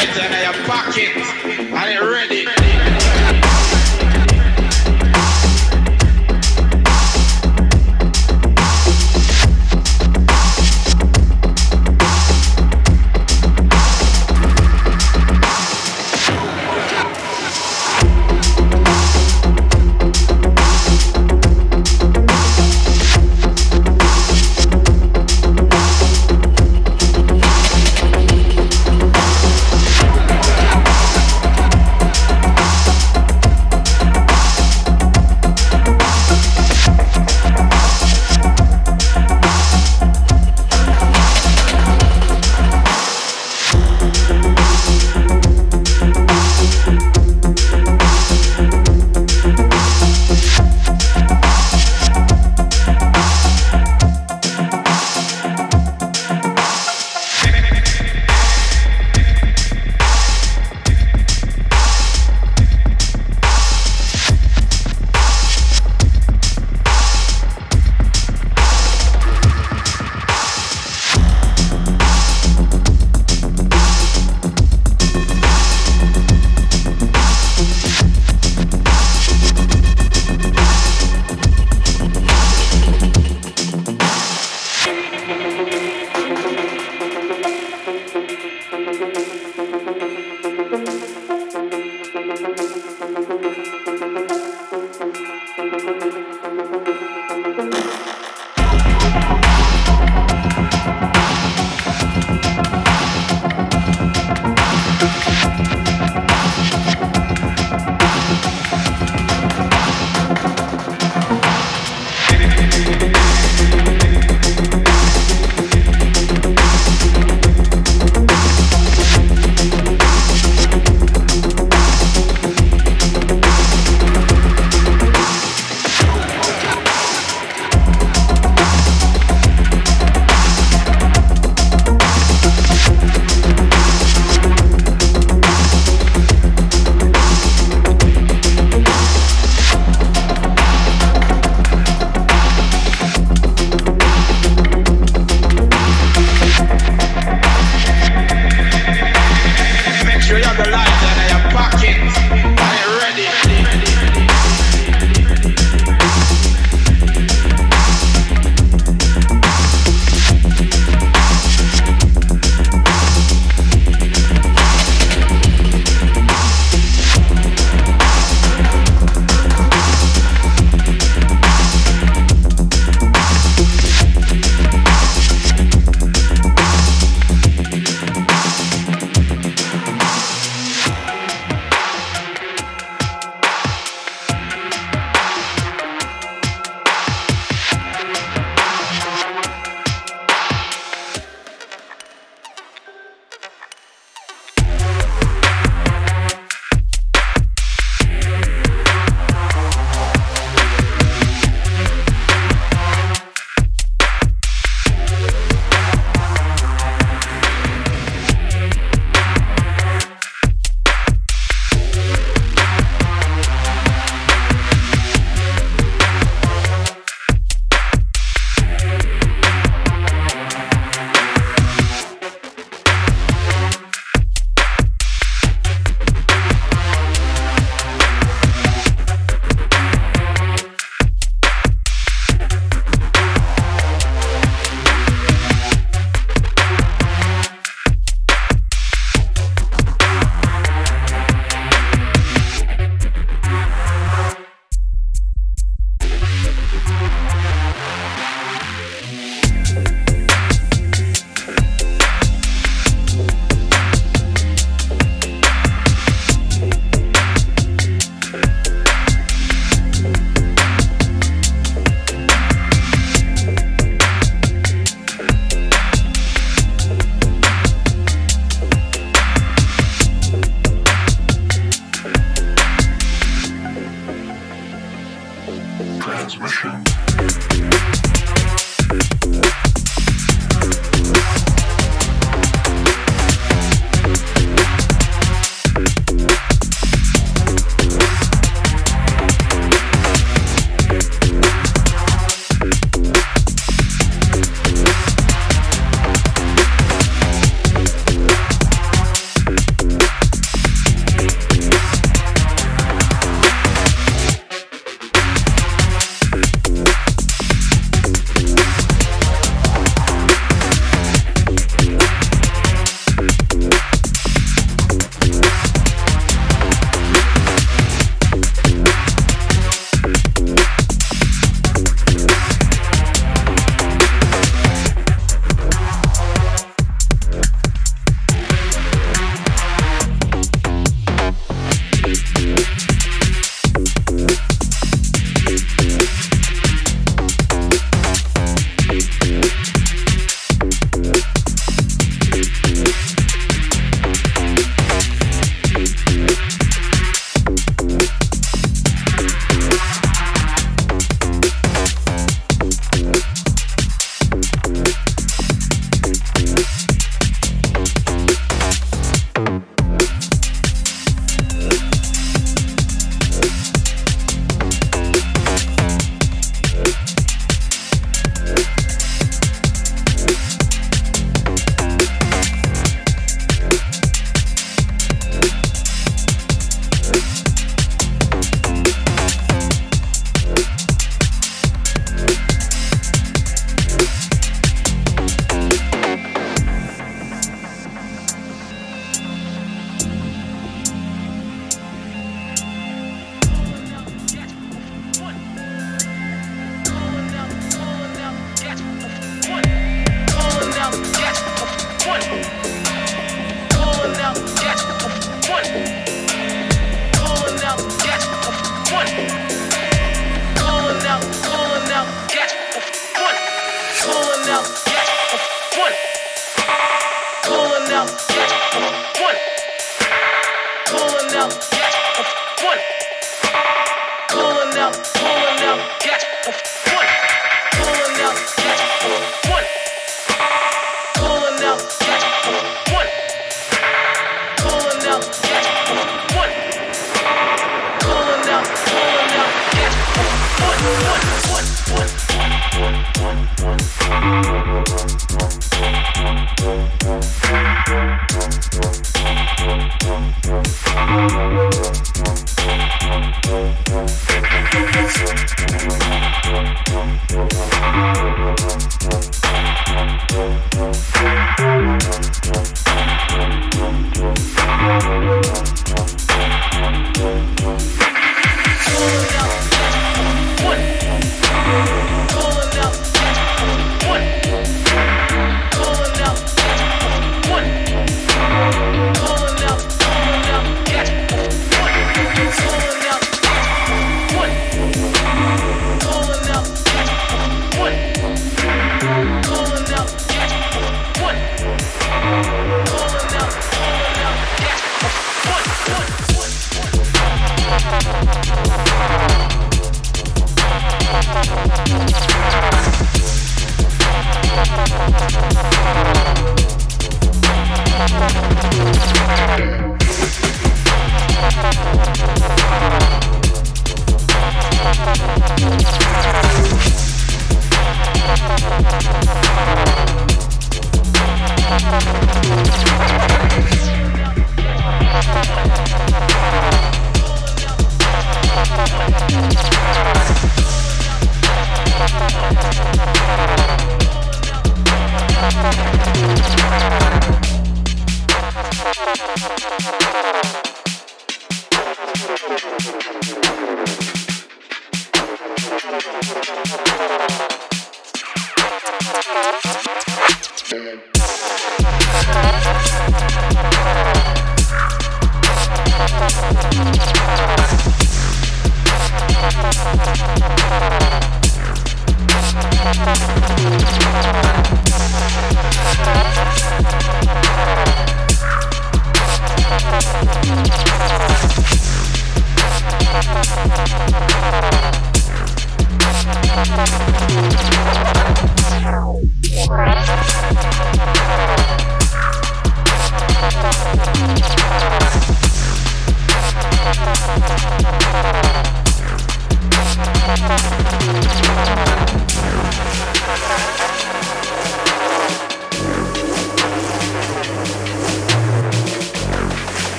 sure